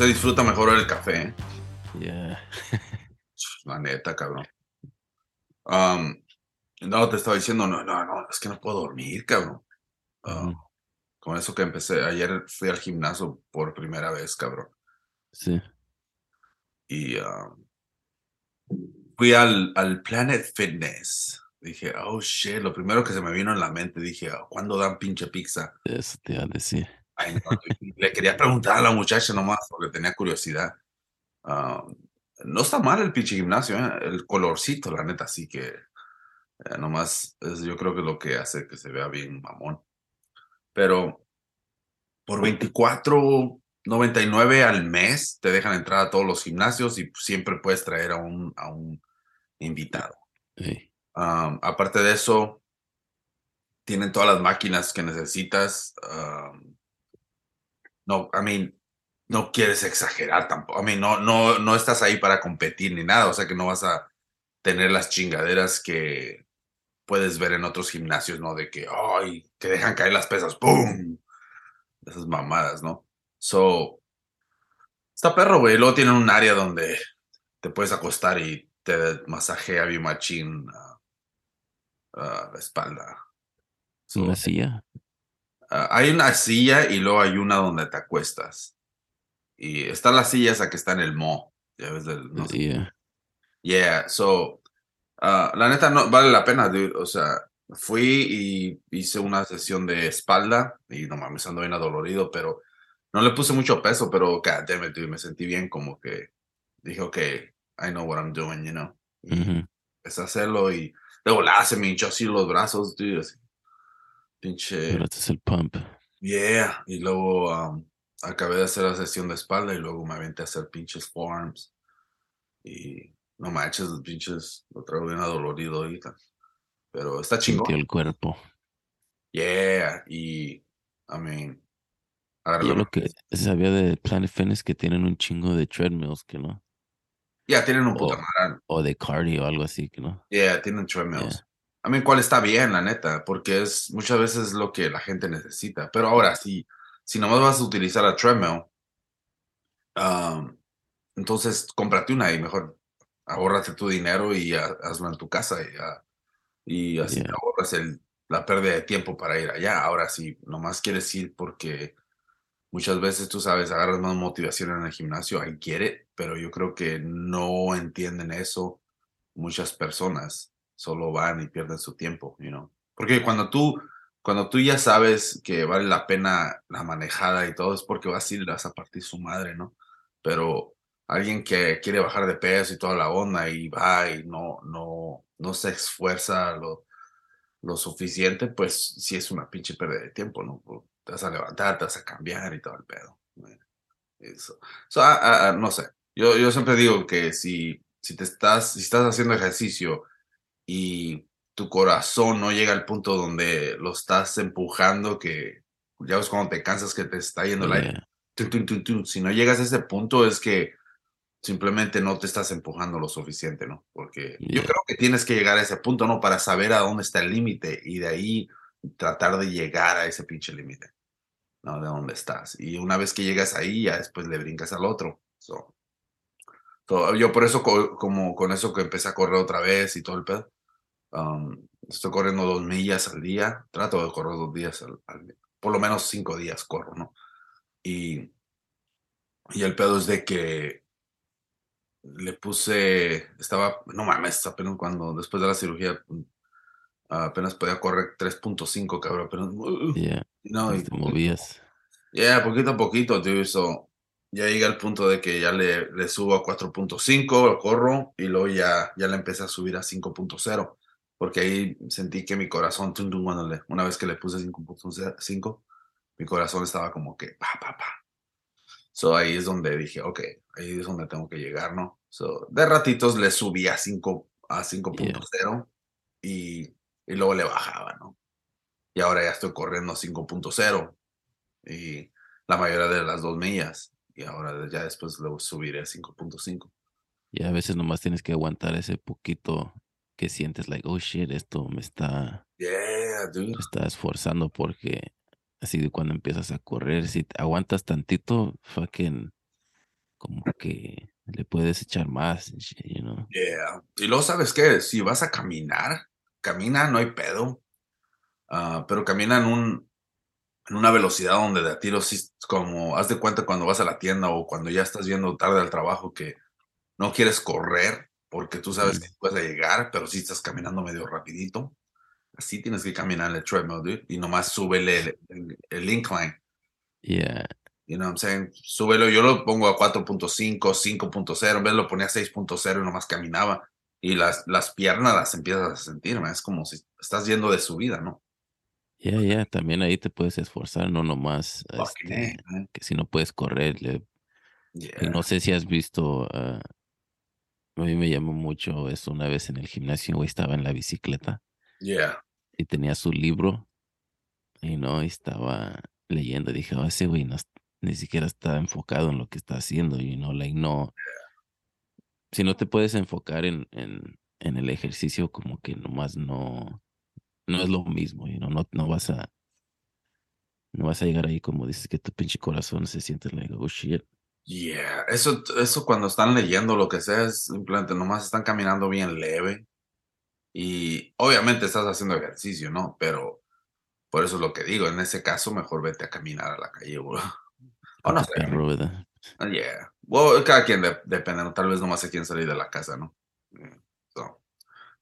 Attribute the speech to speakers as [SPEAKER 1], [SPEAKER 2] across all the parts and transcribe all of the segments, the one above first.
[SPEAKER 1] se disfruta mejor el café, ¿eh?
[SPEAKER 2] Yeah.
[SPEAKER 1] La neta, cabrón. Um, no, te estaba diciendo, no, no, no, es que no puedo dormir, cabrón. Ah. Con eso que empecé, ayer fui al gimnasio por primera vez, cabrón.
[SPEAKER 2] Sí.
[SPEAKER 1] Y ah, fui al, al Planet Fitness. Dije, oh shit, lo primero que se me vino en la mente, dije, "Ah, ¿cuándo dan pinche pizza?
[SPEAKER 2] Eso te iba a decir.
[SPEAKER 1] Le quería preguntar a la muchacha nomás porque tenía curiosidad. Ah, no está mal el pinche gimnasio, ¿eh? el colorcito, la neta, sí que eh, nomás es, yo creo que es lo que hace que se vea bien mamón. Pero por 24.99 al mes te dejan entrar a todos los gimnasios y siempre puedes traer a un, a un invitado. Um, aparte de eso, tienen todas las máquinas que necesitas. um, no, I mean, no quieres exagerar tampoco. I mean, no, no, no estás ahí para competir ni nada. O sea que no vas a tener las chingaderas que puedes ver en otros gimnasios, ¿no? De que, ay, te dejan caer las pesas, ¡pum! Esas mamadas, ¿no? So, está perro, güey. Luego tienen un área donde te puedes acostar y te masajea bien machín ah, la espalda. So,
[SPEAKER 2] Una.
[SPEAKER 1] Hay una silla y luego hay una donde te acuestas. Y está la silla esa que está en el mo. Ya ves del, no sé
[SPEAKER 2] Yeah.
[SPEAKER 1] Yeah, so, ah, la neta no vale la pena, dude. O sea, fui y hice una sesión de espalda y no mames, ando bien adolorido, pero no le puse mucho peso, pero god damn it, dude, me sentí bien como que dije, ok, I know what I'm doing, you know. Y empecé a hacerlo y luego la se me hinchó así los brazos, dude, así. Pinche.
[SPEAKER 2] Pero este es el pump.
[SPEAKER 1] Yeah, y luego um, acabé de hacer la sesión de espalda y luego me aventé a hacer pinches forearms. Y no manches, los pinches lo traigo bien adolorido ahorita. Pero está chingón.
[SPEAKER 2] Sintió el cuerpo.
[SPEAKER 1] Yeah, y I mean,
[SPEAKER 2] Yo lo que sabía de Planet Fitness que tienen un chingo de treadmills, que no.
[SPEAKER 1] Yeah, tienen un puta.
[SPEAKER 2] O de cardio o algo así, que no.
[SPEAKER 1] Yeah, tienen treadmills.
[SPEAKER 2] Yeah.
[SPEAKER 1] I mean, cuál está bien, la neta, porque es muchas veces lo que la gente necesita. Pero ahora, si, si nomás vas a utilizar la treadmill, um, entonces cómprate una y mejor ahórrate tu dinero y ha- hazlo en tu casa y, y así
[SPEAKER 2] Yeah.
[SPEAKER 1] ahorras el, la pérdida de tiempo para ir allá. Ahora, si nomás quieres ir porque muchas veces tú sabes, agarras más motivación en el gimnasio, get it, pero yo creo que no entienden eso muchas personas, solo van y pierden su tiempo, you. Porque cuando tú, cuando tú ya sabes que vale la pena la manejada y todo, es porque vas a ir y le vas a partir su madre, ¿no? Pero alguien que quiere bajar de peso y toda la onda y va y no, no, no se esfuerza lo, lo suficiente, pues sí es una pinche pérdida de tiempo, ¿no? Te vas a levantar, te vas a cambiar y todo el pedo. Eso. So, ah, ah, ah, no sé. Yo, yo siempre digo que si, si te estás, si estás haciendo ejercicio y tu corazón no llega al punto donde lo estás empujando, que ya ves cuando te cansas que te está yendo.
[SPEAKER 2] Yeah.
[SPEAKER 1] tun, tun, tun, tun. Si no llegas a ese punto es que simplemente no te estás empujando lo suficiente, ¿no? Porque yo creo que tienes que llegar a ese punto, ¿no? Para saber a dónde está el límite y de ahí tratar de llegar a ese pinche límite, ¿no? De dónde estás. Y una vez que llegas ahí, ya después le brincas al otro. So, so, yo por eso, co- como con eso que empecé a correr otra vez y todo el pedo, um, estoy corriendo dos millas al día, trato de correr dos días al, al- por lo menos cinco días corro, ¿no? Y, y el pedo es de que le puse, estaba, no mames, apenas cuando, después de la cirugía, mm, apenas podía correr 3.5, cabrón, apenas, uh,
[SPEAKER 2] Yeah.
[SPEAKER 1] no, y
[SPEAKER 2] Te
[SPEAKER 1] poquito-
[SPEAKER 2] movías.
[SPEAKER 1] Yeah, poquito a poquito, tío. So, ya llegué al punto de que ya le, le subo a 4.5, lo corro, y luego ya, ya le empecé a subir a 5.0, porque ahí sentí que mi corazón, tum, tum, cuando le- una vez que le puse 5.5, mi corazón estaba como que, pa, pa, pa. So, ahí es donde dije, ok, ahí es donde tengo que llegar, ¿no? So, de ratitos le subí a 5, a 5.0 y, y luego le bajaba, ¿no? Y ahora ya estoy corriendo a 5.0 y la mayoría de las dos millas. Y ahora ya después lo subiré a 5.5.
[SPEAKER 2] Y a veces nomás tienes que aguantar ese poquito que sientes like, oh shit, esto me está,
[SPEAKER 1] Yeah, dude.
[SPEAKER 2] me está esforzando porque así de cuando empiezas a correr, si te aguantas tantito, fucking como que le puedes echar más, you know.
[SPEAKER 1] Yeah. Y luego, ¿sabes qué? Si vas a caminar, camina, no hay pedo. Ah, pero camina en un en una velocidad donde de a tiro sí, como haz de cuenta cuando vas a la tienda o cuando ya estás yendo tarde al trabajo que no quieres correr porque tú sabes
[SPEAKER 2] Mm.
[SPEAKER 1] que puedes llegar, pero sí estás caminando medio rapidito. Así tienes que caminar en el treadmill, dude, y nomás súbele el, el- el incline.
[SPEAKER 2] Yeah,
[SPEAKER 1] You know what I'm saying? Súbelo, yo lo pongo a 4.5, 5.0, en vez lo ponía a 6.0 y nomás caminaba. Y las, las piernas las empiezas a sentir, man. es como si estás yendo de subida, ¿no?
[SPEAKER 2] yeah, yeah, también ahí te puedes esforzar, no nomás, este,
[SPEAKER 1] A, man.
[SPEAKER 2] que si no puedes correr, le-
[SPEAKER 1] Yeah.
[SPEAKER 2] no sé si has visto, ah, a mí me llamó mucho eso una vez en el gimnasio, güey, estaba en la bicicleta
[SPEAKER 1] Yeah.
[SPEAKER 2] y tenía su libro y no, y estaba leyendo, dije, oh, ese güey no, ni siquiera está enfocado en lo que está haciendo, y no, like, no, si no te puedes enfocar en, en, en el ejercicio, como que nomás no, no es lo mismo, y no, no, no vas a, no vas a llegar ahí como dices que tu pinche corazón se siente like, oh shit.
[SPEAKER 1] Yeah, eso, eso cuando están leyendo lo que sea es simplemente nomás están caminando bien leve y obviamente estás haciendo ejercicio, ¿no? Pero por eso es lo que digo, en ese caso mejor vete a caminar a la calle, güey. O no sé,
[SPEAKER 2] perro, ¿verdad?
[SPEAKER 1] yeah. Well, cada quien de- depende, tal vez nomás se quieren salir de la casa, ¿no? Mm, so,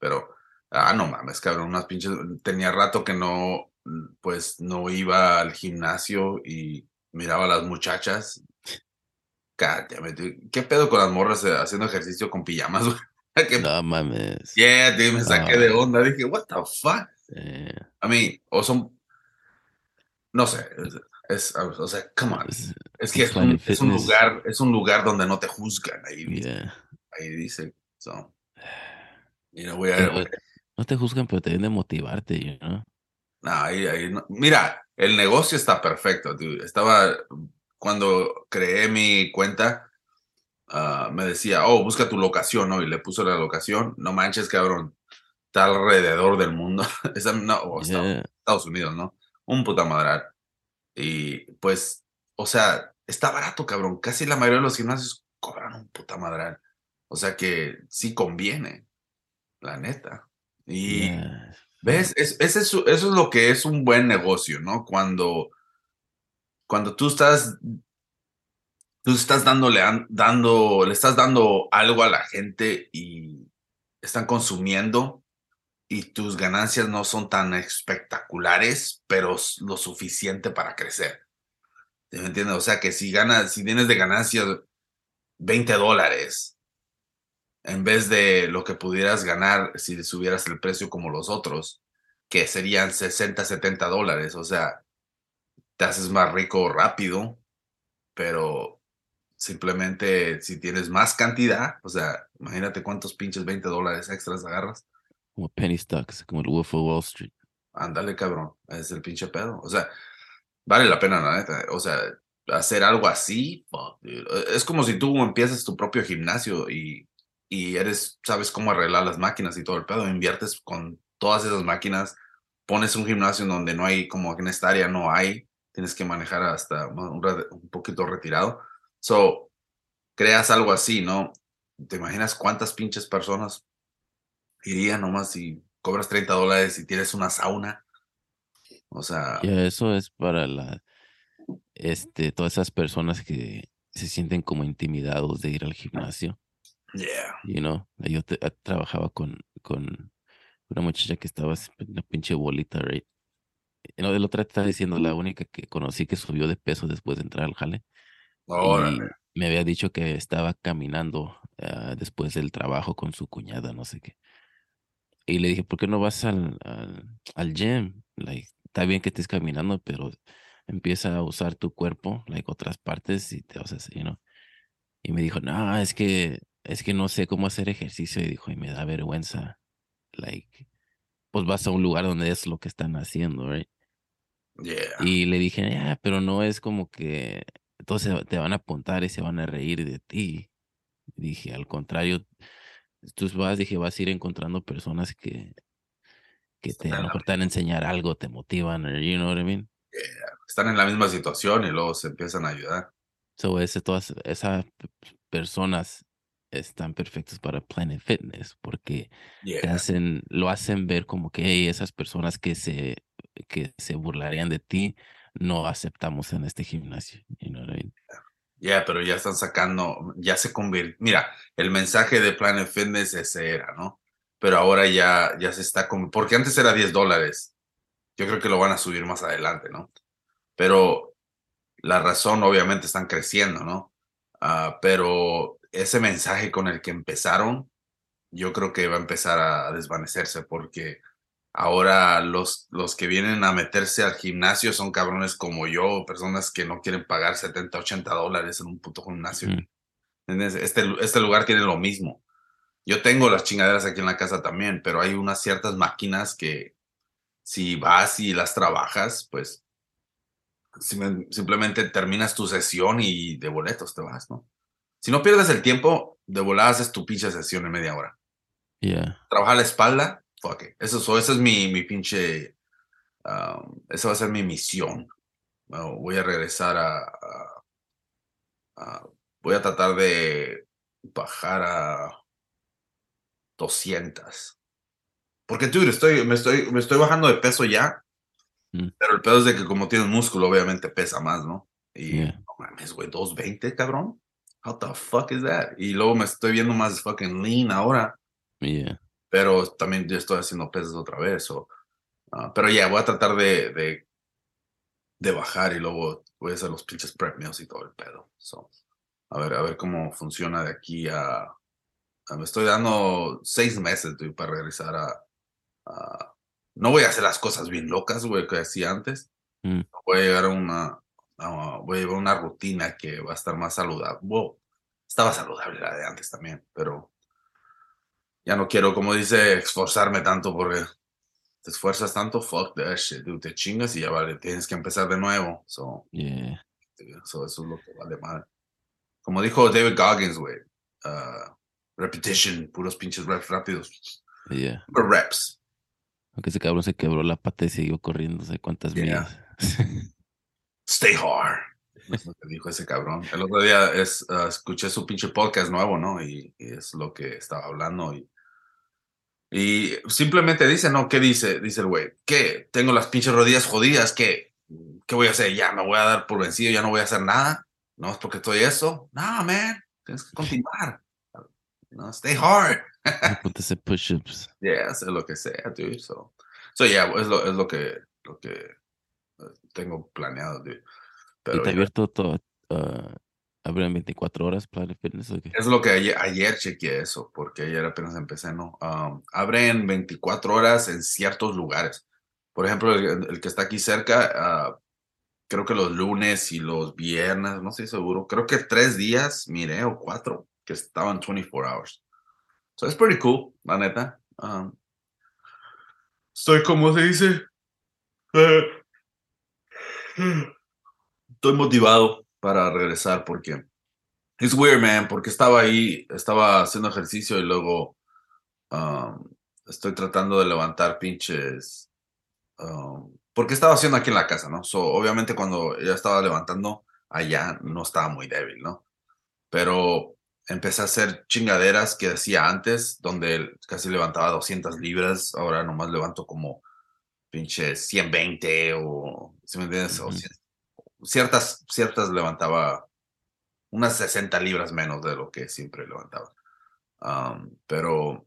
[SPEAKER 1] pero, ah, no mames, cabrón, unas pinches, tenía rato que no, pues no iba al gimnasio y miraba a las muchachas Dude. ¿Qué pedo con las morras eh, haciendo ejercicio con pijamas,
[SPEAKER 2] No mames.
[SPEAKER 1] Yeah, dude, me saqué de onda. Dije, what the fuck?
[SPEAKER 2] Eh,
[SPEAKER 1] I mean, o son. No sé. Es, es- o sea, come on.
[SPEAKER 2] es-
[SPEAKER 1] Es que es un, es lugar, es un lugar donde no te juzgan. Ahí dice.
[SPEAKER 2] yeah.
[SPEAKER 1] Ahí dice. So, you know, voy a-
[SPEAKER 2] Pero, no te juzgan, pero te deben de motivarte, you know?
[SPEAKER 1] No, ahí, ahí no. Mira, el negocio está perfecto, dude. Estaba, cuando creé mi cuenta, ah, me decía, oh, busca tu locación, ¿no? Y le puso la locación. No manches, cabrón. Está alrededor del mundo. Esa- no, o Estados,
[SPEAKER 2] Yeah.
[SPEAKER 1] Estados Unidos, ¿no? Un puta madral. Y pues, o sea, está barato, cabrón. Casi la mayoría de los gimnasios cobran un puta madral. O sea que sí conviene, la neta. Y.
[SPEAKER 2] Yeah.
[SPEAKER 1] ¿Ves? Es, es, eso es lo que es un buen negocio, ¿no? Cuando, cuando tú estás, tú estás dándole, an- dando, le estás dando algo a la gente y están consumiendo y tus ganancias no son tan espectaculares, pero lo suficiente para crecer. ¿Sí ¿Me entiendes? O sea que si ganas, si tienes de ganancias 20 dólares, en vez de lo que pudieras ganar si subieras el precio como los otros, que serían 60, 70 dólares. O sea, te haces más rico rápido, pero simplemente si tienes más cantidad, o sea, imagínate cuántos pinches 20 dólares extras agarras.
[SPEAKER 2] Como penny stocks, como el Wolf of Wall Street.
[SPEAKER 1] Ándale, cabrón, es el pinche pedo. O sea, vale la pena, la neta. O sea, hacer algo así, fuck, es como si tú empiezas tu propio gimnasio y, y eres, sabes cómo arreglar las máquinas y todo el pedo, inviertes con todas esas máquinas, pones un gimnasio en donde no hay, como en esta área no hay, tienes que manejar hasta un, poquito retirado. So, creas algo así, ¿no? ¿Te imaginas cuántas pinches personas irían nomás si cobras 30 dólares y tienes una sauna? O sea,
[SPEAKER 2] Ya, eso es para la, este, todas esas personas que se sienten como intimidados de ir al gimnasio,
[SPEAKER 1] yeah.
[SPEAKER 2] you know. Yo te- ah, trabajaba con, con una muchacha que estaba una pinche bolita, right? No, el otro te estaba diciendo la única que conocí que subió de peso después de entrar al jale. Y
[SPEAKER 1] Órale.
[SPEAKER 2] me había dicho que estaba caminando ah, después del trabajo con su cuñada, no sé qué. Y le dije, ¿por qué no vas al, al, al gym? Like, está bien que estés caminando, pero empieza a usar tu cuerpo, like otras partes, y te vas you know. Y me dijo, no, es que, es que no sé cómo hacer ejercicio. Y dijo, y me da vergüenza. Like, pues vas a un lugar donde es lo que están haciendo, right?
[SPEAKER 1] Yeah.
[SPEAKER 2] Y le dije, ya, pero no es como que entonces te van a apuntar y se van a reír de ti. Dije, al contrario, tú vas, dije, vas a ir encontrando personas que, que te, van a enseñar algo, te motivan, you know what I mean?
[SPEAKER 1] Están en la misma situación y luego se empiezan a ayudar.
[SPEAKER 2] So, ese, todas esas personas están perfectas para Planet Fitness porque te hacen, lo hacen ver como que hey, esas personas que se, que se burlarían de ti no aceptamos en este gimnasio. You know what I mean?
[SPEAKER 1] Ya, pero ya están sacando, ya se convierte. Mira, el mensaje de Planet Fitness ese era, ¿no? Pero ahora ya, ya se está como, porque antes era 10 dólares. Yo creo que lo van a subir más adelante, ¿no? Pero la razón, obviamente, están creciendo, ¿no? Ah, pero ese mensaje con el que empezaron, yo creo que va a empezar a desvanecerse porque ahora los, los que vienen a meterse al gimnasio son cabrones como yo, personas que no quieren pagar 70, 80 dólares en un puto gimnasio. Este, este lugar tiene lo mismo. Yo tengo las chingaderas aquí en la casa también, pero hay unas ciertas máquinas que si vas y las trabajas, pues simplemente terminas tu sesión y de boletos te vas, ¿no? Si no pierdes el tiempo, de volada haces tu pinche sesión en media hora.
[SPEAKER 2] Yeah.
[SPEAKER 1] Trabajar la espalda, fuck it. Eso, eso, esa es mi, mi pinche. Um, esa va a ser mi misión. voy a regresar a, Voy a tratar de bajar a 200. Porque, tú estoy, me, estoy, me estoy bajando de peso ya. Mm. Pero el pedo es de que como tienes músculo, obviamente pesa más, ¿no? Y no mames, güey, 220, cabrón. How the fuck is that? Y luego me estoy viendo más fucking lean ahora.
[SPEAKER 2] Yeah.
[SPEAKER 1] Pero también yo estoy haciendo pesos otra vez. Ah, pero ya, voy a tratar de, de, de, bajar y luego voy a hacer los pinches prep meals y todo el pedo. So, a ver, a ver cómo funciona de aquí a, me estoy dando seis meses para regresar a, no voy a hacer las cosas bien locas, güey, que hacía antes. Mm. Voy a llegar a una, voy a llevar una rutina que va a estar más saludable. Wow, estaba saludable la de antes también, pero ya no quiero, como dice, esforzarme tanto porque te esfuerzas tanto, fuck that shit, te chingas y ya vale, tienes que empezar de nuevo. So,
[SPEAKER 2] yeah.
[SPEAKER 1] eso es lo que vale mal. Como dijo David Goggins, güey, uh, repetition, puros pinches reps rápidos.
[SPEAKER 2] Yeah.
[SPEAKER 1] reps.
[SPEAKER 2] Aunque ese cabrón se quebró la pata y siguió corriendo, no sé cuántas millas.
[SPEAKER 1] Stay hard. Es lo que dijo ese cabrón. El otro día es, uh, escuché su pinche podcast nuevo, ¿no? Y, es lo que estaba hablando. Y, y simplemente dice, ¿no? ¿Qué dice? Dice el güey, ¿qué? Tengo las pinches rodillas jodidas, ¿qué? ¿Qué voy a hacer? Ya me voy a dar por vencido, ya no voy a hacer nada. No es porque estoy eso. No, man. Tienes que continuar. No, stay hard.
[SPEAKER 2] Ponte push-ups.
[SPEAKER 1] Yeah, hacer lo que sea, dude. So, so yeah, es lo, es lo que, lo que tengo planeado,
[SPEAKER 2] Pero ¿Y te abierto todo? Uh, ¿Abren 24 horas Planet Fitness?
[SPEAKER 1] Es lo que ayer, ayer chequeé eso, porque ayer apenas empecé, ¿no? Um, abren 24 horas en ciertos lugares. Por ejemplo, el, que está aquí cerca, uh, creo que los lunes y los viernes, no estoy seguro, creo que tres días, mire, o cuatro, que estaban 24 hours. So es pretty cool, la neta. Um, estoy, como se dice, uh, estoy motivado para regresar porque es weird, man, porque estaba ahí, estaba haciendo ejercicio y luego um, estoy tratando de levantar pinches. Um, porque estaba haciendo aquí en la casa, ¿no? So, obviamente cuando ya estaba levantando allá no estaba muy débil, ¿no? Pero empecé a hacer chingaderas que hacía antes, donde casi levantaba 200 libras, ahora nomás levanto como pinche 120 o, si me entiendes? ciertas, ciertas levantaba unas 60 libras menos de lo que siempre levantaba. Um, pero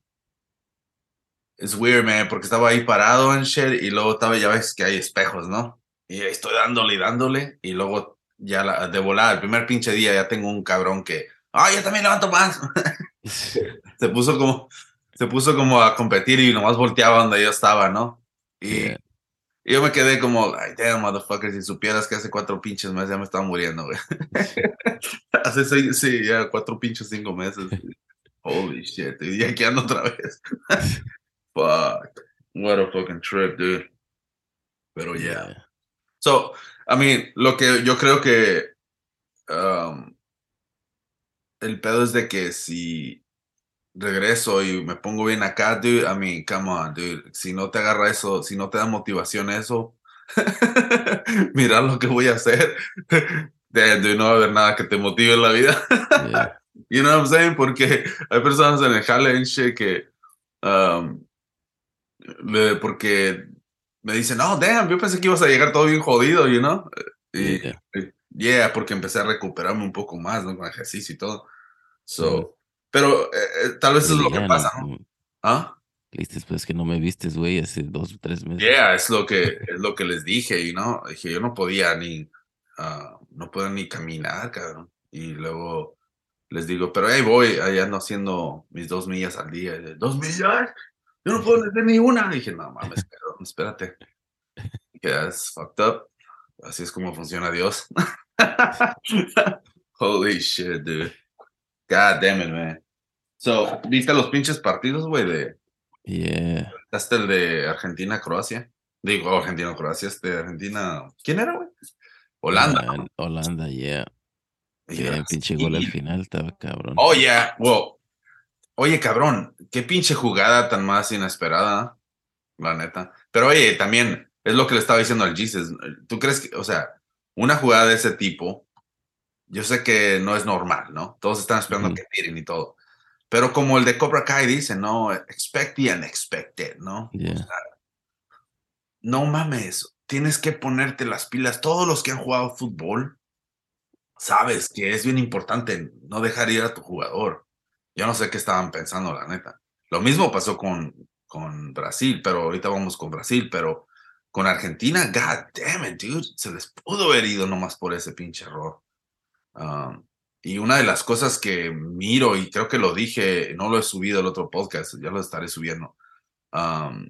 [SPEAKER 1] es weird, man, porque estaba ahí parado en shit y luego estaba, ya ves que hay espejos, ¿no? Y estoy dándole y dándole y luego ya la, de volada, el primer pinche día ya tengo un cabrón que, ah, yo también levanto más. se puso como, se puso como a competir y nomás volteaba donde yo estaba, ¿no? Y, yo me quedé como, ay, damn, motherfucker, si supieras que hace cuatro pinches meses ya me estaba muriendo, güey. hace seis, sí, ya cuatro pinches, cinco meses. Holy shit, y ya aquí ando otra vez. Fuck. What a fucking trip, dude. Pero yeah. So, I mean, lo que yo creo que um, el pedo es de que si regreso y me pongo bien acá, dude, I mean, come on, dude, si no te agarra eso, si no te da motivación eso, mira lo que voy a hacer, dude, no va a haber nada que te motive en la vida.
[SPEAKER 2] Yeah.
[SPEAKER 1] You know what I'm saying? Porque hay personas en el challenge que, um, le- porque me dicen, oh, damn, yo pensé que ibas a llegar todo bien jodido, you know? Y,
[SPEAKER 2] Yeah.
[SPEAKER 1] yeah, porque empecé a recuperarme un poco más, ¿no? Con ejercicio y todo. So, pero eh, eh, tal vez es lo
[SPEAKER 2] dije,
[SPEAKER 1] que
[SPEAKER 2] "Ah,
[SPEAKER 1] pasa,
[SPEAKER 2] no,
[SPEAKER 1] ¿Ah?
[SPEAKER 2] Viste, pues que no me vistes, güey, hace dos o tres meses.
[SPEAKER 1] Yeah, es lo que, es lo que les dije, y no, dije, yo no podía ni, ah, no podía ni caminar, cabrón. Y luego les digo, pero ahí voy, ahí ando haciendo mis dos millas al día. De, ¿Dos millas? Yo no puedo hacer ni una. dije, no mames, cabrón, espérate. Que es fucked up. Así es como funciona Dios. Holy shit, dude. God damn it, man. So, ¿viste los pinches partidos, güey, de,
[SPEAKER 2] Yeah.
[SPEAKER 1] hasta el de Argentina-Croacia. Digo, Argentina-Croacia, este Argentina. ¿Quién era, güey? Holanda.
[SPEAKER 2] Holanda, yeah.
[SPEAKER 1] Y
[SPEAKER 2] Que
[SPEAKER 1] Brasil.
[SPEAKER 2] pinche gol al final, estaba cabrón.
[SPEAKER 1] Oh, yeah. Wow. Oye, cabrón, qué pinche jugada tan más inesperada, la neta. Pero oye, también es lo que le estaba diciendo al Jesus. ¿Tú crees que, o sea, una jugada de ese tipo, yo sé que no es normal, ¿no? Todos están esperando que tiren y todo. Pero como el de Cobra Kai dice, no, expect the unexpected, ¿no?
[SPEAKER 2] Yeah.
[SPEAKER 1] O sea, no mames, tienes que ponerte las pilas. Todos los que han jugado fútbol, sabes que es bien importante no dejar ir a tu jugador. Yo no sé qué estaban pensando, la neta. Lo mismo pasó con, con Brasil, pero ahorita vamos con Brasil, pero con Argentina, god damn it, dude, se les pudo haber ido nomás por ese pinche error. Um, y una de las cosas que miro, y creo que lo dije, no lo he subido el otro podcast, ya lo estaré subiendo. um,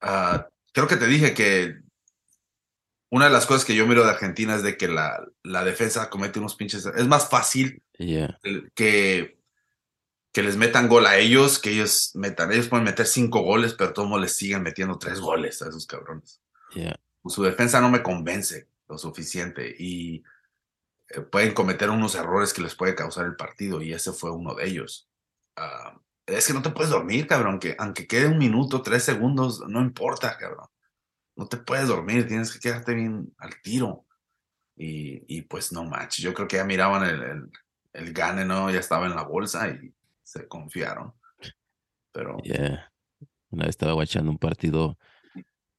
[SPEAKER 1] ah, creo que te dije que una de las cosas que yo miro de Argentina es de que la, la defensa comete unos pinches. Es más fácil
[SPEAKER 2] Yeah.
[SPEAKER 1] que, que les metan gol a ellos, que ellos metan. Ellos pueden meter cinco goles, pero todos les siguen metiendo tres goles a esos cabrones.
[SPEAKER 2] Yeah.
[SPEAKER 1] Su defensa no me convence lo suficiente y pueden cometer unos errores que les puede causar el partido y ese fue uno de ellos. Ah, es que no te puedes dormir, cabrón, que aunque quede un minuto, tres segundos, no importa, cabrón. No te puedes dormir, tienes que quedarte bien al tiro. Y, y pues no manches, yo creo que ya miraban el, el, el gane, ¿no? Ya estaba en la bolsa y se confiaron. Pero
[SPEAKER 2] Yeah. Una vez estaba watchando un partido,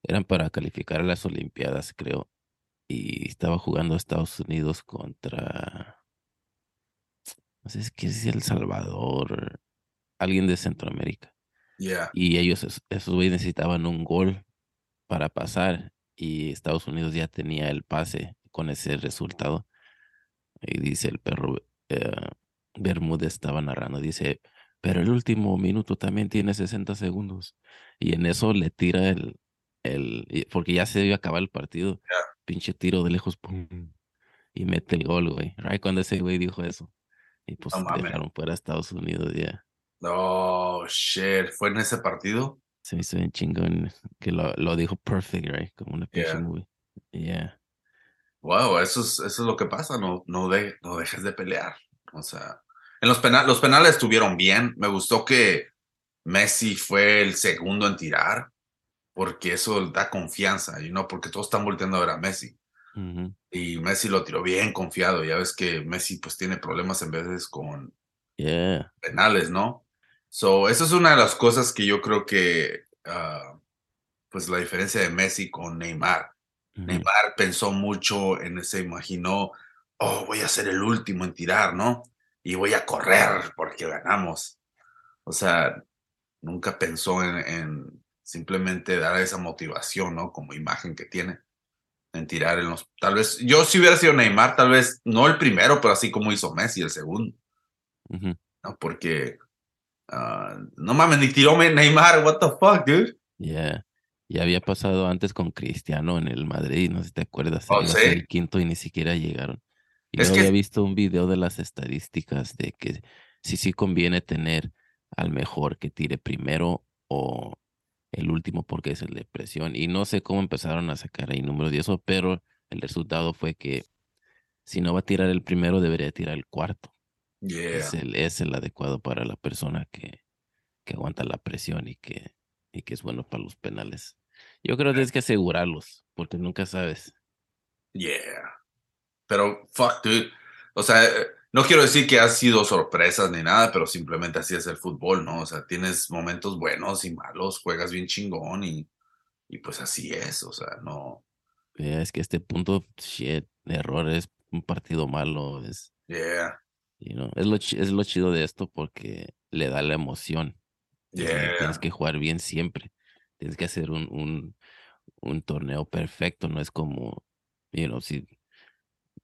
[SPEAKER 2] eran para calificar a las Olimpiadas, creo. Y estaba jugando Estados Unidos contra, no sé si es El Salvador, alguien de Centroamérica.
[SPEAKER 1] yeah,
[SPEAKER 2] Y ellos, es- esos güeyes necesitaban un gol para pasar. Y Estados Unidos ya tenía el pase con ese resultado. Y dice el perro eh, Bermúdez estaba narrando, dice, pero el último minuto también tiene 60 segundos. Y en eso le tira el, el, porque ya se iba a acabar el partido. Pinche tiro de lejos, pum, y mete el gol, güey. Right cuando ese güey dijo eso. Y pues
[SPEAKER 1] No
[SPEAKER 2] dejaron fuera a Estados Unidos, ya.
[SPEAKER 1] oh shit, ¿fue en ese partido?
[SPEAKER 2] Se me hizo bien chingón que lo, lo dijo perfect, right? Como una pinche
[SPEAKER 1] Yeah.
[SPEAKER 2] movie. Yeah.
[SPEAKER 1] Wow, eso es, eso es lo que pasa, no, no, de, no dejes de pelear. O sea, en los, penales los penales estuvieron bien. Me gustó que Messi fue el segundo en tirar, porque eso da confianza, y no porque todos están volteando a ver a Messi. Y Messi lo tiró bien confiado. Ya ves que Messi pues tiene problemas en veces con
[SPEAKER 2] Yeah.
[SPEAKER 1] penales, ¿no? So, esa es una de las cosas que yo creo que, ah, pues la diferencia de Messi con Neymar. Neymar pensó mucho en ese, imaginó, oh, voy a ser el último en tirar, ¿no? Y voy a correr porque ganamos. O sea, nunca pensó en, en simplemente dar esa motivación, ¿no? Como imagen que tiene en tirar en los... Tal vez, yo si hubiera sido Neymar, tal vez no el primero, pero así como hizo Messi el segundo. ¿no? Porque, ah, no mames, ni tiró Neymar, what the fuck, dude?
[SPEAKER 2] Yeah. Ya había pasado antes con Cristiano en el Madrid, no sé si te acuerdas.
[SPEAKER 1] Oh,
[SPEAKER 2] el quinto y ni siquiera llegaron. Y
[SPEAKER 1] Es que-
[SPEAKER 2] había visto un video de las estadísticas de que sí sí conviene tener al mejor que tire primero o el último porque es el de presión. Y no sé cómo empezaron a sacar ahí números y eso, pero el resultado fue que si no va a tirar el primero, debería tirar el cuarto.
[SPEAKER 1] Yeah.
[SPEAKER 2] Es el, es el adecuado para la persona que, que aguanta la presión y que, y que es bueno para los penales. Yo creo que tienes que asegurarlos, porque nunca sabes.
[SPEAKER 1] Yeah. Pero, fuck, dude. O sea, eh, no quiero decir que ha sido sorpresas ni nada, pero simplemente así es el fútbol, ¿no? O sea, tienes momentos buenos y malos, juegas bien chingón y, y pues así es, o sea, no.
[SPEAKER 2] Ya, Es que este punto, shit, errores, un partido malo, es,
[SPEAKER 1] Yeah.
[SPEAKER 2] you know, es, lo, es lo chido de esto porque le da la emoción. Es
[SPEAKER 1] Yeah.
[SPEAKER 2] tienes que jugar bien siempre. Tienes que hacer un, un, un torneo perfecto. No es como, you know, si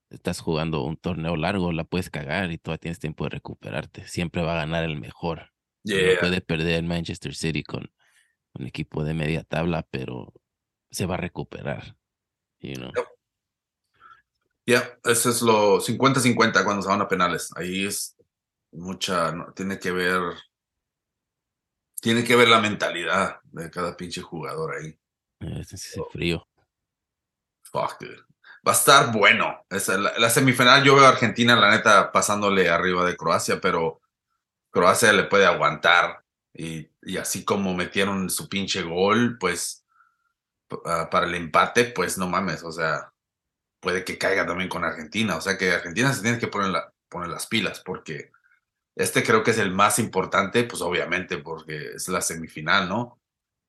[SPEAKER 2] estás jugando un torneo largo, la puedes cagar y todavía tienes tiempo de recuperarte. Siempre va a ganar el mejor.
[SPEAKER 1] Yeah.
[SPEAKER 2] puede perder el Manchester City con un equipo de media tabla, pero se va a recuperar. You know?
[SPEAKER 1] Yep. Yeah, eso es lo 50-50 cuando se van a penales. Ahí es mucha, no, tiene que ver, tiene que ver la mentalidad de cada pinche jugador ahí.
[SPEAKER 2] Es ese frío.
[SPEAKER 1] Fuck, dude. Va a estar bueno. Esa- la, semifinal, yo veo a Argentina, la neta, pasándole arriba de Croacia, pero Croacia le puede aguantar. Y, y así como metieron su pinche gol, pues ah, para el empate, pues no mames, o sea, puede que caiga también con Argentina. O sea que Argentina se tiene que poner, poner las pilas, porque este creo que es el más importante, pues obviamente, porque es la semifinal, ¿no?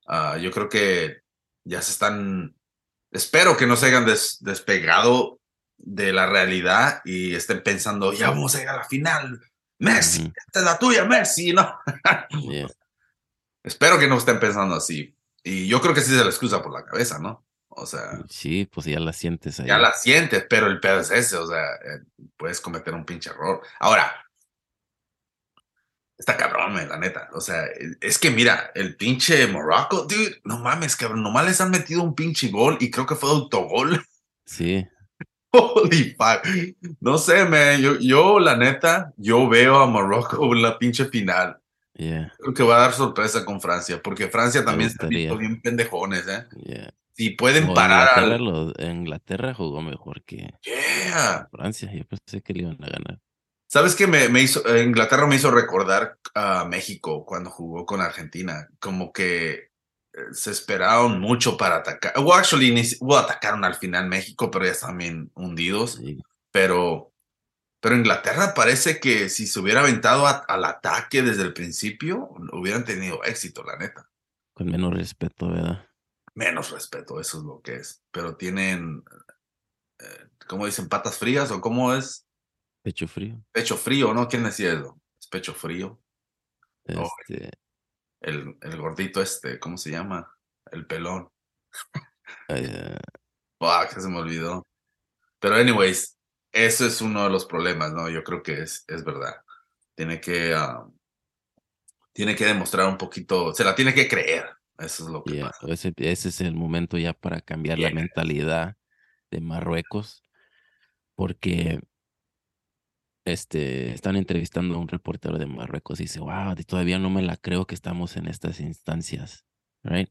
[SPEAKER 1] Ah, yo creo que ya se están espero que no se hayan des- despegado de la realidad y estén pensando, ya vamos a llegar a la final. Messi, esta es la tuya, Messi, ¿no?
[SPEAKER 2] Yeah.
[SPEAKER 1] espero que no estén pensando así. Y yo creo que sí se les excusa por la cabeza, ¿no? O sea,
[SPEAKER 2] Sí, pues ya la sientes ahí.
[SPEAKER 1] ya la sientes, pero el pedo es ese, o sea, eh, puedes cometer un pinche error. Ahora, está cabrón, man, la neta. O sea, es que mira, el pinche Morocco, dude, no mames, cabrón, nomás les han metido un pinche gol y creo que fue autogol.
[SPEAKER 2] Sí,
[SPEAKER 1] Holy fuck. No sé, man. Yo, yo, la neta, yo veo a Morocco en la pinche final.
[SPEAKER 2] yeah,
[SPEAKER 1] Creo que va a dar sorpresa con Francia, porque Francia también visto bien pendejones, ¿eh?
[SPEAKER 2] yeah.
[SPEAKER 1] Si pueden parar
[SPEAKER 2] Inglaterra,
[SPEAKER 1] al...
[SPEAKER 2] Inglaterra jugó mejor que
[SPEAKER 1] Yeah.
[SPEAKER 2] Francia. Yo pensé que le iban a ganar.
[SPEAKER 1] ¿Sabes qué me, me hizo? eh, Inglaterra me hizo recordar a México cuando jugó con Argentina. Como que eh, se esperaron mucho para atacar. Well, actually, well, atacaron al final México, pero ya están bien hundidos.
[SPEAKER 2] Sí,
[SPEAKER 1] pero, pero Inglaterra parece que si se hubiera aventado a- al ataque desde el principio, hubieran tenido éxito, la neta.
[SPEAKER 2] con menos respeto, ¿verdad?
[SPEAKER 1] Menos respeto, eso es lo que es. Pero tienen, eh, ¿cómo dicen? ¿Patas frías o cómo es?
[SPEAKER 2] Pecho frío.
[SPEAKER 1] Pecho frío, ¿no? ¿Quién decía eso? Es pecho frío. Oh.
[SPEAKER 2] Este,
[SPEAKER 1] El, el gordito este, ¿cómo se llama? El pelón.
[SPEAKER 2] eh,
[SPEAKER 1] Fuck, se me olvidó. Pero anyways, eso es uno de los problemas, ¿no? Yo creo que es, es verdad. Tiene que, ah, tiene que demostrar un poquito, se la tiene que creer. Eso es lo que
[SPEAKER 2] yeah,
[SPEAKER 1] pasa.
[SPEAKER 2] ese, ese es el momento ya para cambiar la mentalidad de Marruecos, porque este, están entrevistando a un reportero de Marruecos y dice, wow, todavía no me la creo que estamos en estas instancias, right?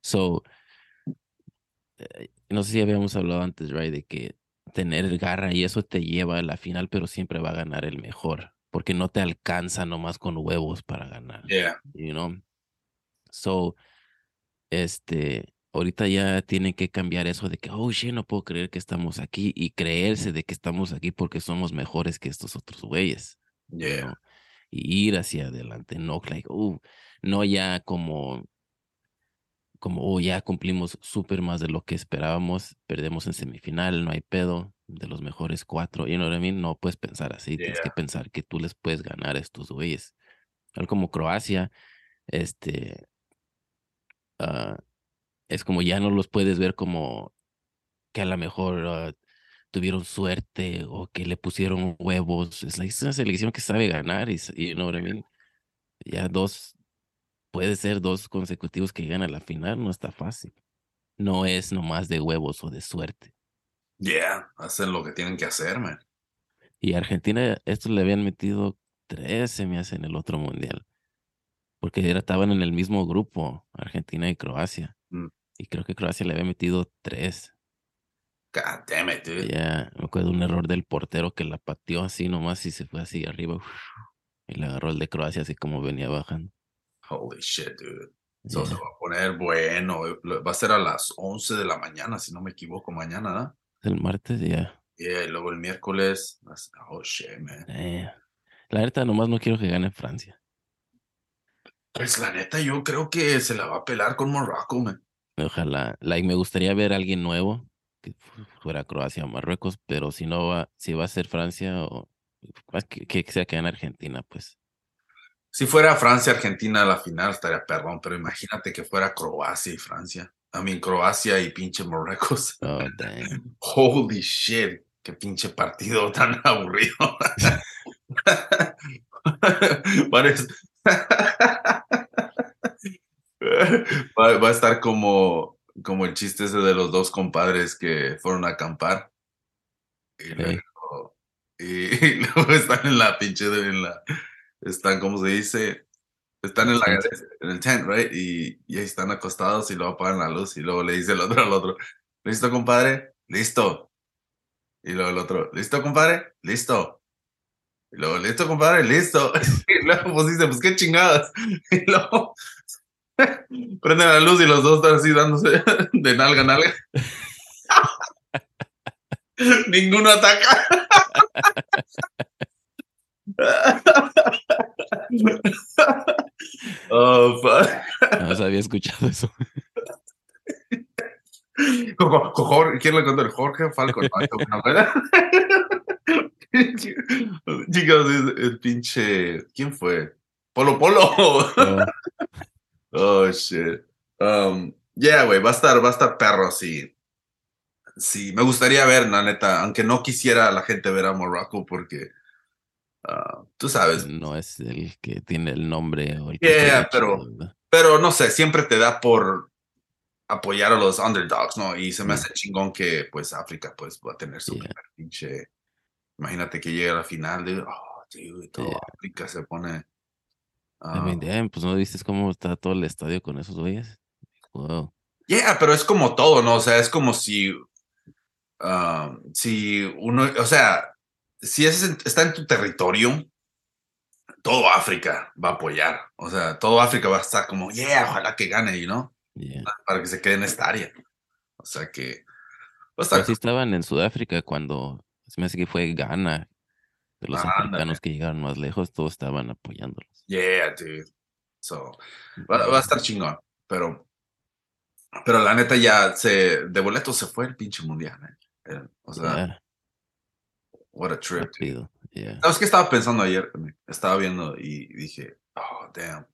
[SPEAKER 2] So, eh, no sé si habíamos hablado antes, right, de que tener garra y eso te lleva a la final, pero siempre va a ganar el mejor, porque no te alcanza nomás con huevos para ganar,
[SPEAKER 1] Yeah,
[SPEAKER 2] you know? So, este, ahorita ya tienen que cambiar eso de que, oh, shit, no puedo creer que estamos aquí y creerse de que estamos aquí porque somos mejores que estos otros güeyes,
[SPEAKER 1] yeah?
[SPEAKER 2] Y ir hacia adelante, no, like, uh, no ya como, como, oh, ya cumplimos súper más de lo que esperábamos, perdemos en semifinal, no hay pedo, de los mejores cuatro, you know what I mean? No puedes pensar así, tienes que pensar que tú les puedes ganar a estos güeyes. Tal como Croacia, este, ah, es como ya no los puedes ver como que a lo mejor ah, tuvieron suerte o que le pusieron huevos. Es, like, es una selección que sabe ganar y, I mean? Ya dos, puede ser dos consecutivos que llegan a la final, no está fácil. No es nomás de huevos o de suerte.
[SPEAKER 1] yeah. Hacen lo que tienen que hacer, man.
[SPEAKER 2] Y Argentina, estos le habían metido tres, se me hace, en el otro mundial. Porque era, estaban en el mismo grupo, Argentina y Croacia.
[SPEAKER 1] Mm.
[SPEAKER 2] Y creo que Croacia le había metido tres.
[SPEAKER 1] God damn it, dude.
[SPEAKER 2] Ya, me acuerdo de un error del portero que la pateó así nomás y se fue así arriba. Y le agarró el de Croacia así como venía bajando.
[SPEAKER 1] Holy shit, dude. So, se va a poner bueno. lo- Va a ser a las 11 de la mañana, si no me equivoco, mañana, ¿no?
[SPEAKER 2] El martes ya.
[SPEAKER 1] Yeah, y luego el miércoles. Oh shit, man.
[SPEAKER 2] Eh, La neta, nomás no quiero que gane Francia.
[SPEAKER 1] Pues la neta, yo creo que se la va a pelar con Morocco, man.
[SPEAKER 2] Ojalá. Like, me gustaría ver a alguien nuevo que fu- fuera Croacia o Marruecos, pero si no va, si va a ser Francia o que, que sea que en Argentina, pues.
[SPEAKER 1] Si fuera Francia, Argentina a la final estaría perrón, pero imagínate que fuera Croacia y Francia. I mean, Croacia y pinche Marruecos.
[SPEAKER 2] Oh, damn.
[SPEAKER 1] Holy shit, qué pinche partido tan aburrido. Va, va a estar como, como el chiste ese de los dos compadres que fueron a acampar. Y luego, y, y luego están en la pinche, de- en la, están, ¿cómo se dice? Están en, la, en el tent, right? Y, y ahí están acostados y luego apagan la luz y luego le dice el otro al otro, ¿listo, compadre? Listo. Y luego el otro, ¿listo, compadre? Listo. Y luego, ¿listo, compadre? Listo. Y luego pues dice, pues qué chingadas. Y luego prende la luz y los dos están así dándose de nalga a nalga. Ninguno ataca. oh, fuck.
[SPEAKER 2] No se había escuchado eso.
[SPEAKER 1] Jorge- ¿Quién le contó? El Jorge Falcon. ¿verdad? Chicos, el pinche. ¿Quién fue? Polo Polo.
[SPEAKER 2] Oh,
[SPEAKER 1] Oh, shit. Um, yeah, güey, va a estar, va a estar perro, sí. Sí, me gustaría ver, la neta, aunque no quisiera la gente ver a Morocco porque, ah, tú sabes,
[SPEAKER 2] no es el que tiene el nombre o el que
[SPEAKER 1] Yeah, pero- pero no sé, siempre te da por apoyar a los underdogs, ¿no? Y se me
[SPEAKER 2] Mm.
[SPEAKER 1] hace chingón que, pues, África, pues, va a tener su
[SPEAKER 2] Yeah.
[SPEAKER 1] primer pinche, imagínate que llegue a la final, de, oh, dude, todo. África se pone,
[SPEAKER 2] I
[SPEAKER 1] ah,
[SPEAKER 2] pues no viste cómo está todo el estadio con esos güeyes. Wow.
[SPEAKER 1] Yeah, pero es como todo, ¿no? O sea, es como si, ah, si uno, o sea, si es, está en tu territorio, todo África va a apoyar. O sea, todo África va a estar como, yeah, ojalá que gane, ¿no?
[SPEAKER 2] Yeah.
[SPEAKER 1] Para que se quede en esta área. O sea que va a
[SPEAKER 2] Pero
[SPEAKER 1] estar.
[SPEAKER 2] sí estaban en Sudáfrica cuando se me hace que fue Ghana, de los
[SPEAKER 1] Ándale.
[SPEAKER 2] africanos que llegaron más lejos, todos estaban apoyándolos.
[SPEAKER 1] Yeah, dude. So, va, va a estar chingón, pero, pero la neta ya se, de boletos se fue el pinche mundial, eh. O sea,
[SPEAKER 2] Yeah,
[SPEAKER 1] what a trip.
[SPEAKER 2] Yeah.
[SPEAKER 1] ¿Sabes qué estaba pensando ayer? Estaba viendo y dije, oh, damn,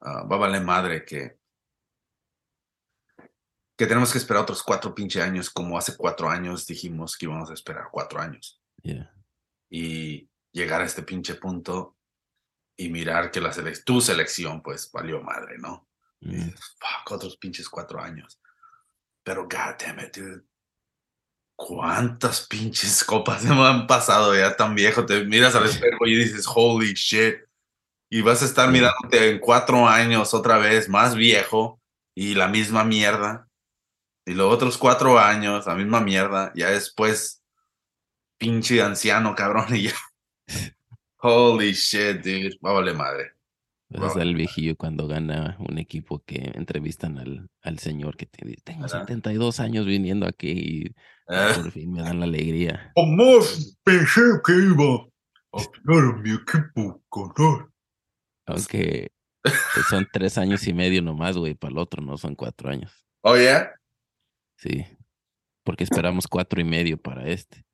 [SPEAKER 1] ah, va a valer madre que, que tenemos que esperar otros cuatro pinche años, como hace cuatro años dijimos que íbamos a esperar cuatro años.
[SPEAKER 2] Yeah.
[SPEAKER 1] Y llegar a este pinche punto y mirar que la selec- tu selección, pues, valió madre, ¿no? Y
[SPEAKER 2] Mm.
[SPEAKER 1] dices, fuck, otros pinches cuatro años. Pero, god damn it, dude. ¿Cuántas pinches copas se me han pasado ya tan viejo? Te miras al espejo y dices, holy shit. Y vas a estar mirándote en cuatro años otra vez, más viejo, y la misma mierda. Y los otros cuatro años, la misma mierda. Ya después, pinche anciano, cabrón, y ya. Holy shit, dude. Va a valer madre.
[SPEAKER 2] Pues
[SPEAKER 1] Wow.
[SPEAKER 2] es el viejillo cuando gana un equipo que entrevistan al, al señor que tiene, tengo
[SPEAKER 1] Ajá.
[SPEAKER 2] 72 años viniendo aquí y
[SPEAKER 1] Eh,
[SPEAKER 2] por fin me dan la alegría.
[SPEAKER 1] Jamás pensé que iba a apoyar a mi equipo ganar.
[SPEAKER 2] Aunque pues, son tres años y medio nomás, güey, para el otro no son cuatro años.
[SPEAKER 1] Oh, yeah?
[SPEAKER 2] Sí, porque esperamos cuatro y medio para este.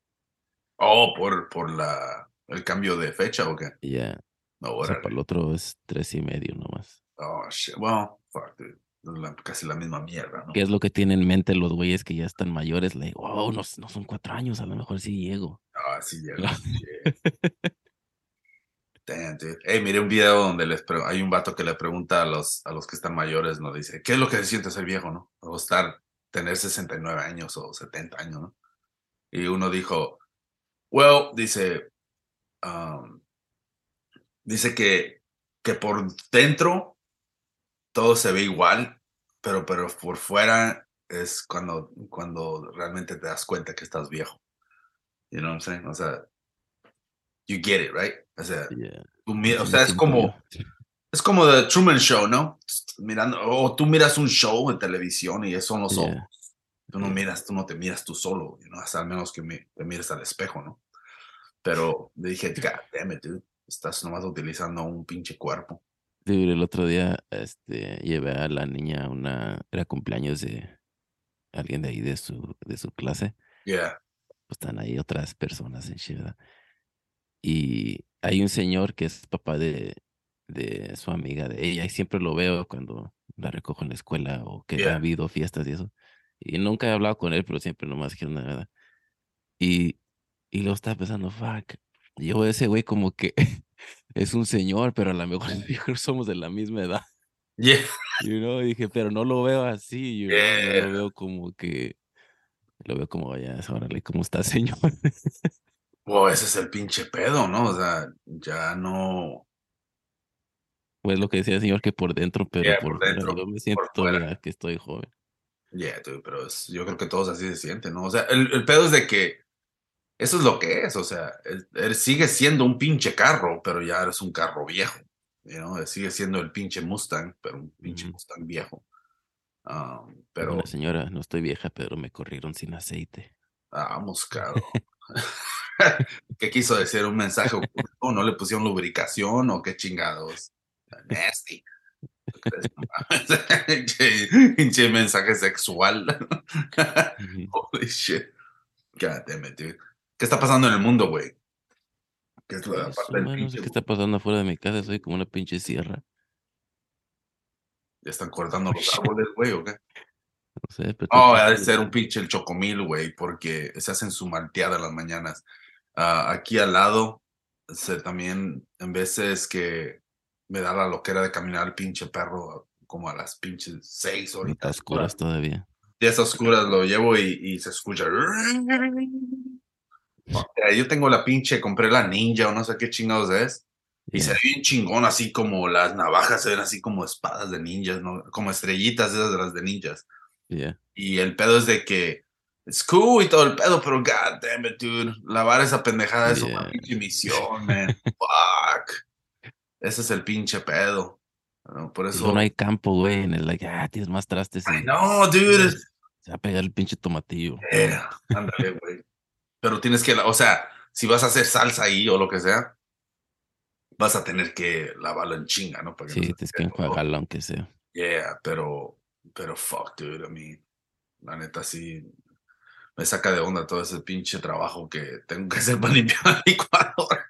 [SPEAKER 1] Oh, por, por la, el cambio de fecha o qué?
[SPEAKER 2] Ya,
[SPEAKER 1] No,
[SPEAKER 2] o sea, para el otro es tres y medio nomás.
[SPEAKER 1] Oh, shit. Well, fuck, dude. La- casi la misma mierda, ¿no?
[SPEAKER 2] ¿Qué es lo que tienen en mente los güeyes que ya están mayores? Le digo, oh, no, no son cuatro años, a lo mejor sí llego.
[SPEAKER 1] Ah, sí. Shit. Damn, dude. Hey, miré un video donde les hay un vato que le pregunta a los, a los que están mayores, ¿no? Dice, ¿qué es lo que se siente ser viejo, no? O estar, tener 69 años o 70 años, ¿no? Y uno dijo, well, dice, um, dice que, que por dentro todo se ve igual, pero, pero por fuera es cuando, cuando realmente te das cuenta que estás viejo. You know what I'm saying? O sea, you get it, right? O sea,
[SPEAKER 2] Yeah.
[SPEAKER 1] tú o sea, es como, es como The Truman Show, ¿no? Mirando, o tú miras un show en televisión y eso no son
[SPEAKER 2] Yeah.
[SPEAKER 1] Tú no miras, tú no te miras tú solo, you know, hasta al menos que me- te mires al espejo, ¿no? Pero le dije, it, dude, estás nomás utilizando un pinche cuerpo.
[SPEAKER 2] Dude, el otro día este, llevé a la niña a una, era cumpleaños de alguien de ahí de su, de su clase.
[SPEAKER 1] Yeah,
[SPEAKER 2] Pues están ahí otras personas en Shida. Y hay un señor que es papá de, de su amiga de ella, y siempre lo veo cuando la recojo en la escuela o que ha
[SPEAKER 1] Yeah.
[SPEAKER 2] habido fiestas y eso. Y nunca he hablado con él, pero siempre nomás dijeron nada. Y, y luego estaba pensando, fuck, yo ese güey como que es un señor, pero a lo mejor, somos de la misma edad.
[SPEAKER 1] yeah,
[SPEAKER 2] You know, y dije, pero no lo veo así, you know, no
[SPEAKER 1] Yeah.
[SPEAKER 2] lo veo como que, lo veo como, ya, órale, ¿cómo está, señor?
[SPEAKER 1] Wow, ese es el pinche pedo, ¿no? O sea, ya no.
[SPEAKER 2] Pues lo que decía el señor, que por dentro, pero
[SPEAKER 1] Yeah,
[SPEAKER 2] por,
[SPEAKER 1] por
[SPEAKER 2] fuera,
[SPEAKER 1] dentro,
[SPEAKER 2] yo me siento todavía que estoy joven.
[SPEAKER 1] Yeah, dude, pero es- yo creo que todos así se sienten, ¿no? O sea, el, el pedo es de que eso es lo que es, o sea, él, él sigue siendo un pinche carro, pero ya eres un carro viejo, you know? Sigue siendo el pinche Mustang, pero un pinche. Mustang viejo. Um, pero
[SPEAKER 2] Una señora, no estoy vieja, pero me corrieron sin aceite.
[SPEAKER 1] Vamos, cabrón. ¿Qué quiso decir? ¿Un mensaje oculto? ¿No le pusieron lubricación o qué chingados? Nasty. Pinche mensaje sexual. Holy shit. God damn it, dude. ¿Qué está pasando en el mundo, güey? ¿Qué es la
[SPEAKER 2] Pues,
[SPEAKER 1] parte del
[SPEAKER 2] no
[SPEAKER 1] pinche?
[SPEAKER 2] qué está pasando afuera de mi casa, soy como una pinche sierra.
[SPEAKER 1] ¿Ya están cortando los árboles, güey, o qué?
[SPEAKER 2] No sé, pero
[SPEAKER 1] Oh, ha de ser un pinche el chocomil, güey, porque se hacen su malteada las mañanas. Ah, aquí al lado, se, también, en veces que me da la loquera de caminar el pinche perro como a las pinches seis
[SPEAKER 2] no
[SPEAKER 1] ahorita.
[SPEAKER 2] está oscuras todavía.
[SPEAKER 1] Ya está oscuras, lo llevo y, y se escucha. O sea, Yo tengo la pinche, compré la ninja o no sé qué chingados es. Y se ve bien chingón, así como las navajas se ven así como espadas de ninjas, ¿no? Como estrellitas esas de las de ninjas.
[SPEAKER 2] yeah.
[SPEAKER 1] Y el pedo es de que es cool y todo el pedo, pero god damn it, dude. Lavar esa pendejada es una
[SPEAKER 2] Yeah.
[SPEAKER 1] pinche misión, man. Fuck. Ese es el pinche pedo. ¿no? Por
[SPEAKER 2] Y
[SPEAKER 1] eso.
[SPEAKER 2] no hay campo, güey, en el, like, ah, tienes más trastes. Y
[SPEAKER 1] no, dude.
[SPEAKER 2] Se va a pegar el pinche tomatillo.
[SPEAKER 1] Eh, ándale, güey. Pero tienes que, o sea, si vas a hacer salsa ahí o lo que sea, vas a tener que lavarlo en chinga, ¿no? Para que no
[SPEAKER 2] Sí,
[SPEAKER 1] se
[SPEAKER 2] tienes que enjuagarlo aunque sea.
[SPEAKER 1] Yeah, pero, pero fuck, dude. A mí, la neta, sí me saca de onda todo ese pinche trabajo que tengo que hacer para limpiar la licuadora.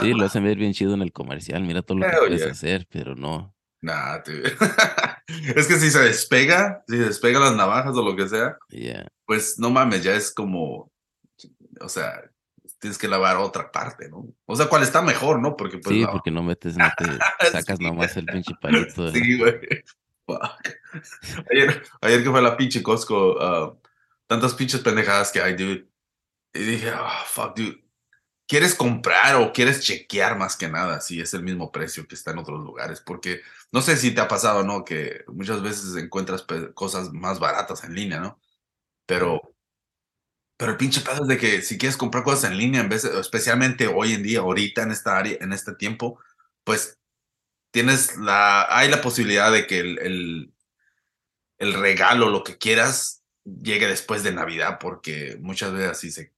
[SPEAKER 2] Sí, lo hacen ver bien chido en el comercial. Mira todo lo que
[SPEAKER 1] Hell
[SPEAKER 2] puedes
[SPEAKER 1] yeah.
[SPEAKER 2] hacer, pero no.
[SPEAKER 1] Nah, dude. es que si se despega, si se despega las navajas o lo que sea,
[SPEAKER 2] Yeah.
[SPEAKER 1] pues no mames, ya es como, o sea, tienes que lavar otra parte, ¿no? O sea, cuál está mejor, ¿no? Porque pues
[SPEAKER 2] Sí, porque no metes, no te sacas
[SPEAKER 1] Sí.
[SPEAKER 2] nomás el pinche palito. de-
[SPEAKER 1] Sí, güey. Ayer, ayer que fue a la pinche Costco, ah, tantas pinches pendejadas que hay, dude. Y dije, ah, fuck, dude. ¿Quieres comprar o quieres chequear más que nada si es el mismo precio que está en otros lugares? Porque no sé si te ha pasado, ¿no? Que muchas veces encuentras cosas más baratas en línea, ¿no? Pero, pero el pinche pedo es de que si quieres comprar cosas en línea, en vez de- especialmente hoy en día, ahorita en esta área, en este tiempo, pues tienes la, hay la posibilidad de que el, el, el regalo, lo que quieras, llegue después de Navidad, porque muchas veces así se,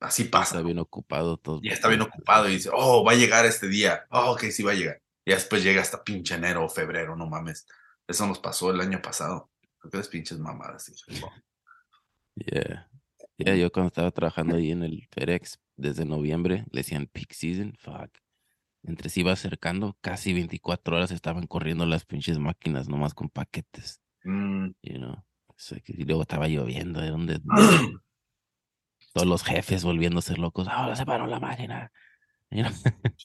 [SPEAKER 1] así pasa.
[SPEAKER 2] Está bien ocupado todo.
[SPEAKER 1] Ya está bien ocupado y dice, oh, va a llegar este día. Oh, ok, sí va a llegar. Y después llega hasta pinche enero o febrero, no mames. Eso nos pasó el año pasado. ¿Por qué es pinches mamadas? hijo?
[SPEAKER 2] Yeah. Yeah, yo cuando estaba trabajando ahí en el FedEx desde noviembre, le decían peak season, fuck. Entre se iba acercando, casi 24 horas estaban corriendo las pinches máquinas nomás con paquetes,
[SPEAKER 1] Mm,
[SPEAKER 2] you know. Y luego estaba lloviendo, de donde todos los jefes volviéndose locos, ahora se paró la máquina. You know?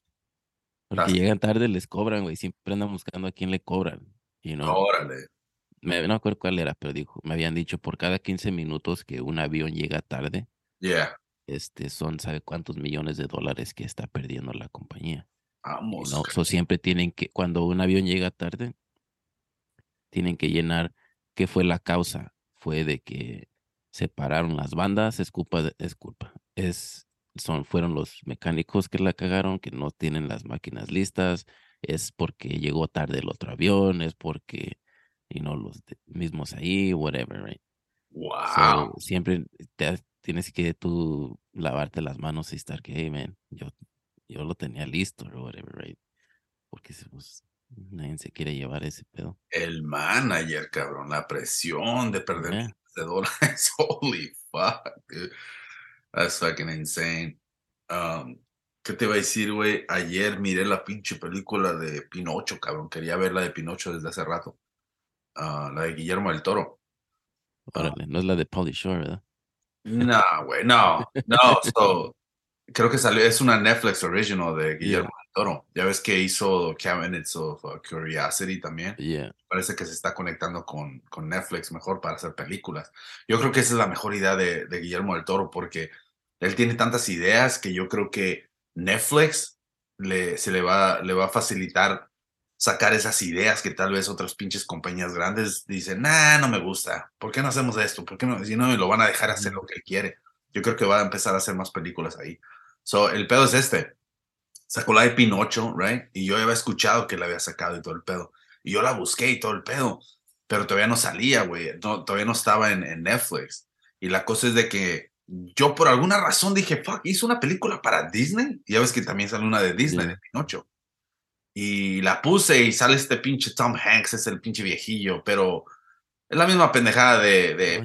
[SPEAKER 2] Porque llegan tarde, les cobran, güey, siempre andan buscando a quién le cobran, you know.
[SPEAKER 1] órale.
[SPEAKER 2] Me, no me acuerdo cuál era, pero dijo, me habían dicho por cada 15 minutos que un avión llega tarde,
[SPEAKER 1] Yeah.
[SPEAKER 2] este son, ¿sabe cuántos millones de dólares que está perdiendo la compañía?
[SPEAKER 1] Vamos.
[SPEAKER 2] no, so siempre tienen que, cuando un avión llega tarde, tienen que llenar qué fue la causa. fue de que separaron las bandas, es culpa, de- es culpa. Es, son, fueron los mecánicos que la cagaron, que no tienen las máquinas listas, es porque llegó tarde el otro avión, es porque, you know, los mismos ahí, whatever, right?
[SPEAKER 1] Wow.
[SPEAKER 2] So, siempre te tienes que tú lavarte las manos y estar que, hey, man, yo, yo lo tenía listo, or whatever, right? Porque pues, nadie se quiere llevar ese pedo.
[SPEAKER 1] El manager, cabrón, la presión de perder
[SPEAKER 2] Yeah.
[SPEAKER 1] de dólares. Holy fuck, dude. That's fucking insane. Um, ¿Qué te iba a decir, güey? Ayer miré la pinche película de Pinocho, cabrón. Quería ver la de Pinocho desde hace rato. Ah, la de Guillermo del Toro. Ah.
[SPEAKER 2] No es la de Pauly Shore, ¿verdad?
[SPEAKER 1] No, güey, no. No, so, creo que salió, es una Netflix original de Guillermo del Toro. Ya ves que hizo Cabinets of uh, Curiosity también.
[SPEAKER 2] Yeah.
[SPEAKER 1] parece que se está conectando con, con Netflix mejor para hacer películas. Yo creo que esa es la mejor idea de, de Guillermo del Toro porque él tiene tantas ideas que yo creo que Netflix le, se le va, le va a facilitar sacar esas ideas que tal vez otras pinches compañías grandes dicen, nah, no me gusta, ¿por qué no hacemos esto? ¿Por qué no? Si no, lo van a dejar hacer lo que él quiere. Yo creo que va a empezar a hacer más películas ahí. So, el pedo es este. Sacó la de Pinocho, right? Y yo había escuchado que la había sacado y todo el pedo. Y yo la busqué y todo el pedo, pero todavía no salía, güey. No, todavía no estaba en, en Netflix. Y la cosa es de que yo por alguna razón dije, fuck, hizo una película para Disney. Y ya ves que también sale una de Disney, de Pinocho. Y la puse y sale este pinche Tom Hanks, es el pinche viejillo, pero es la misma pendejada de... de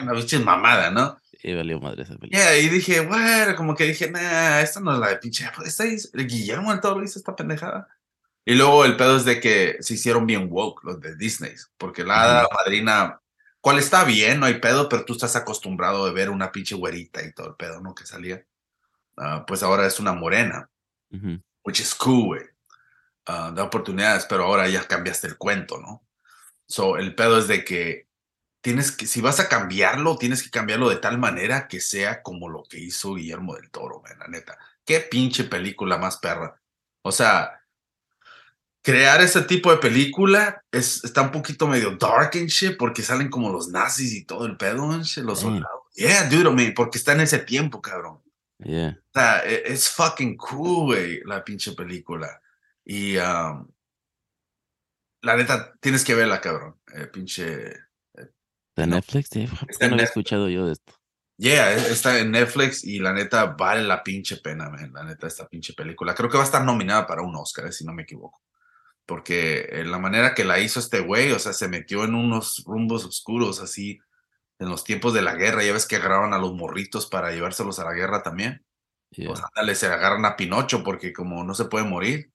[SPEAKER 1] Una pinche mamada, ¿no?
[SPEAKER 2] Y valió madre esa película.
[SPEAKER 1] Yeah, y dije, bueno, como que dije, nah, esta no es la de pinche. Esta es, Guillermo del Toro hizo esta pendejada. Y luego el pedo es de que se hicieron bien woke los de Disney, porque la hada madrina, cual está bien, no hay pedo, pero tú estás acostumbrado a ver una pinche güerita y todo el pedo, ¿no? Que salía. Ah, pues ahora es una morena,
[SPEAKER 2] Ujú.
[SPEAKER 1] Which is cool, güey. Ah, da oportunidades, pero ahora ya cambiaste el cuento, ¿no? So, el pedo es de que tienes que, si vas a cambiarlo, tienes que cambiarlo de tal manera que sea como lo que hizo Guillermo del Toro, man, la neta. Qué pinche película más perra. O sea, crear ese tipo de película es, está un poquito medio dark and shit, porque salen como los nazis y todo el pedo, shit, los
[SPEAKER 2] Mm.
[SPEAKER 1] soldados. Yeah, dude, man, porque está en ese tiempo, cabrón.
[SPEAKER 2] Yeah.
[SPEAKER 1] O sea, e- es fucking cool, güey, la pinche película. Y um, la neta, tienes que verla, cabrón. Eh, pinche.
[SPEAKER 2] ¿De
[SPEAKER 1] No.
[SPEAKER 2] Netflix? Sí,
[SPEAKER 1] Está
[SPEAKER 2] ¿Por
[SPEAKER 1] en
[SPEAKER 2] qué no había escuchado yo de esto?
[SPEAKER 1] Yeah, está en Netflix y la neta vale la pinche pena, man. La neta, esta pinche película. Creo que va a estar nominada para un Oscar, eh, si no me equivoco. Porque eh, la manera que la hizo este güey, o sea, se metió en unos rumbos oscuros así en los tiempos de la guerra. Ya ves que agarraban a los morritos para llevárselos a la guerra también.
[SPEAKER 2] Yeah.
[SPEAKER 1] Pues ándale, se agarran a Pinocho porque como no se puede morir,